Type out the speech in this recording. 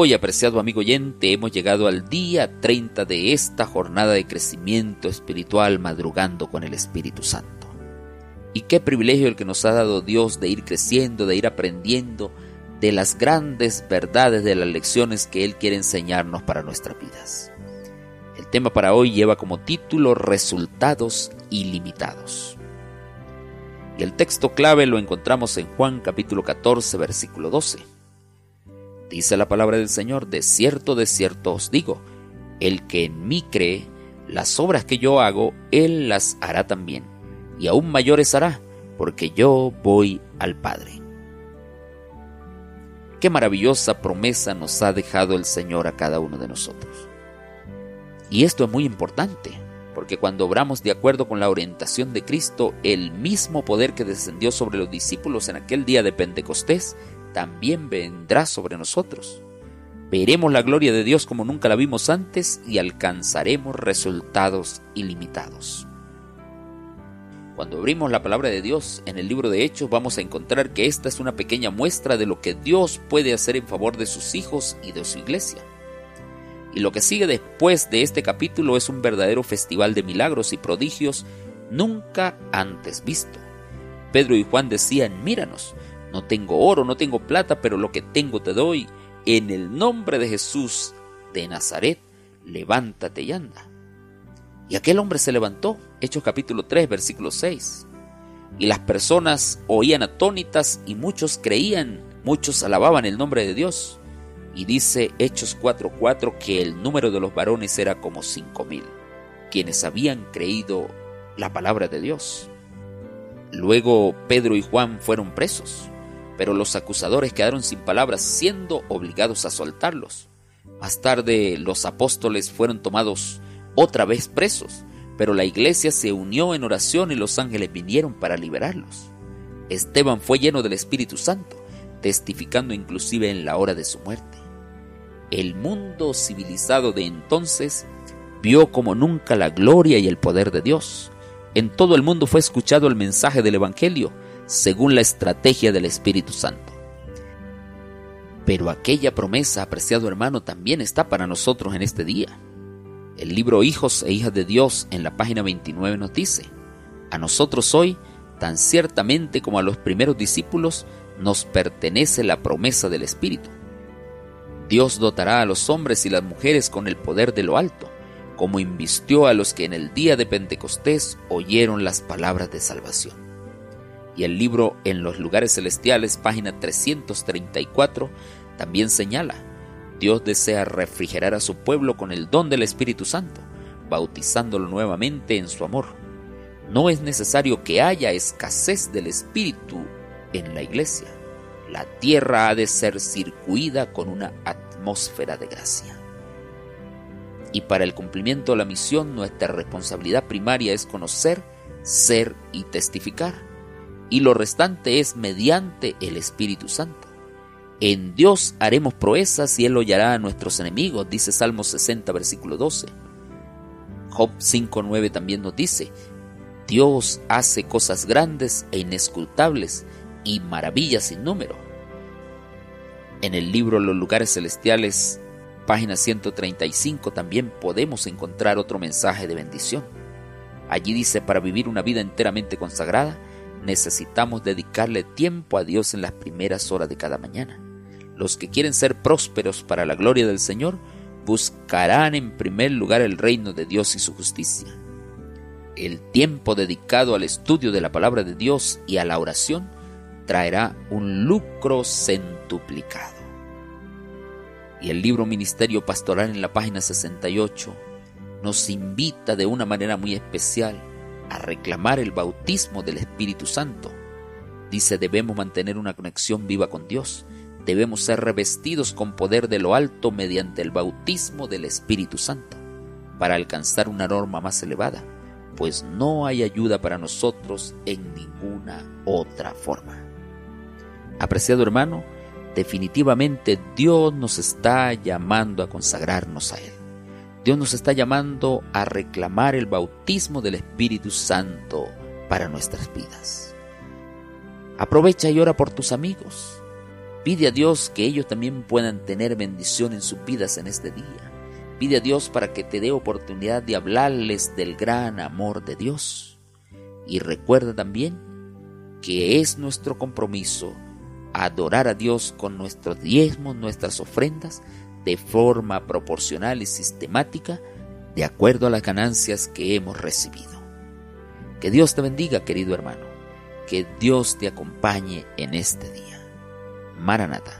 Hoy, apreciado amigo oyente, hemos llegado al día 30 de esta jornada de crecimiento espiritual madrugando con el Espíritu Santo. Y qué privilegio el que nos ha dado Dios de ir creciendo, de ir aprendiendo de las grandes verdades de las lecciones que Él quiere enseñarnos para nuestras vidas. El tema para hoy lleva como título Resultados ilimitados. Y el texto clave lo encontramos en Juan capítulo 14 versículo 12 Dice la palabra del Señor, de cierto, de cierto os digo, el que en mí cree, las obras que yo hago, él las hará también, y aún mayores hará, porque yo voy al Padre. Qué maravillosa promesa nos ha dejado el Señor a cada uno de nosotros. Y esto es muy importante, porque cuando obramos de acuerdo con la orientación de Cristo, el mismo poder que descendió sobre los discípulos en aquel día de Pentecostés también vendrá sobre nosotros. Veremos la gloria de Dios como nunca la vimos antes y alcanzaremos resultados ilimitados. Cuando abrimos la palabra de Dios en el libro de Hechos vamos a encontrar que esta es una pequeña muestra de lo que Dios puede hacer en favor de sus hijos y de su iglesia. Y lo que sigue después de este capítulo es un verdadero festival de milagros y prodigios nunca antes visto. Pedro y Juan decían, míranos, no tengo oro, no tengo plata, pero lo que tengo te doy. En el nombre de Jesús de Nazaret, levántate y anda. Y aquel hombre se levantó, Hechos capítulo 3, versículo 6. Y las personas oían atónitas y muchos creían, muchos alababan el nombre de Dios. Y dice Hechos 4:4 que el número de los varones era como cinco mil, quienes habían creído la palabra de Dios. Luego Pedro y Juan fueron presos pero los acusadores quedaron sin palabras, siendo obligados a soltarlos. Más tarde los apóstoles fueron tomados otra vez presos, pero la iglesia se unió en oración y los ángeles vinieron para liberarlos. Esteban fue lleno del Espíritu Santo, testificando inclusive en la hora de su muerte. El mundo civilizado de entonces vio como nunca la gloria y el poder de Dios. En todo el mundo fue escuchado el mensaje del Evangelio, según la estrategia del Espíritu Santo. Pero aquella promesa, apreciado hermano, también está para nosotros en este día. El libro Hijos e Hijas de Dios en la página 29 nos dice, a nosotros hoy, tan ciertamente como a los primeros discípulos, nos pertenece la promesa del Espíritu. Dios dotará a los hombres y las mujeres con el poder de lo alto, como invistió a los que en el día de Pentecostés oyeron las palabras de salvación y el libro En los lugares celestiales, página 334, también señala, Dios desea refrigerar a su pueblo con el don del Espíritu Santo, bautizándolo nuevamente en su amor. No es necesario que haya escasez del Espíritu en la iglesia. La tierra ha de ser circuida con una atmósfera de gracia. Y para el cumplimiento de la misión, nuestra responsabilidad primaria es conocer, ser y testificar y lo restante es mediante el Espíritu Santo. En Dios haremos proezas y Él hollará a nuestros enemigos, dice Salmo 60, versículo 12. Job 5.9 también nos dice, Dios hace cosas grandes e inescrutables y maravillas sin número. En el libro Los lugares celestiales, página 135, también podemos encontrar otro mensaje de bendición. Allí dice, para vivir una vida enteramente consagrada, necesitamos dedicarle tiempo a Dios en las primeras horas de cada mañana. Los que quieren ser prósperos para la gloria del Señor buscarán en primer lugar el reino de Dios y su justicia. El tiempo dedicado al estudio de la palabra de Dios y a la oración traerá un lucro centuplicado. Y el libro Ministerio Pastoral en la página 68 nos invita de una manera muy especial a reclamar el bautismo del Espíritu Santo. Dice, debemos mantener una conexión viva con Dios. Debemos ser revestidos con poder de lo alto mediante el bautismo del Espíritu Santo para alcanzar una norma más elevada, pues no hay ayuda para nosotros en ninguna otra forma. Apreciado hermano, definitivamente Dios nos está llamando a consagrarnos a Él. Dios nos está llamando a reclamar el bautismo del Espíritu Santo para nuestras vidas. Aprovecha y ora por tus amigos. Pide a Dios que ellos también puedan tener bendición en sus vidas en este día. Pide a Dios para que te dé oportunidad de hablarles del gran amor de Dios. Y recuerda también que es nuestro compromiso adorar a Dios con nuestros diezmos, nuestras ofrendas, de forma proporcional y sistemática de acuerdo a las ganancias que hemos recibido. Que Dios te bendiga, querido hermano. Que Dios te acompañe en este día. Maranata.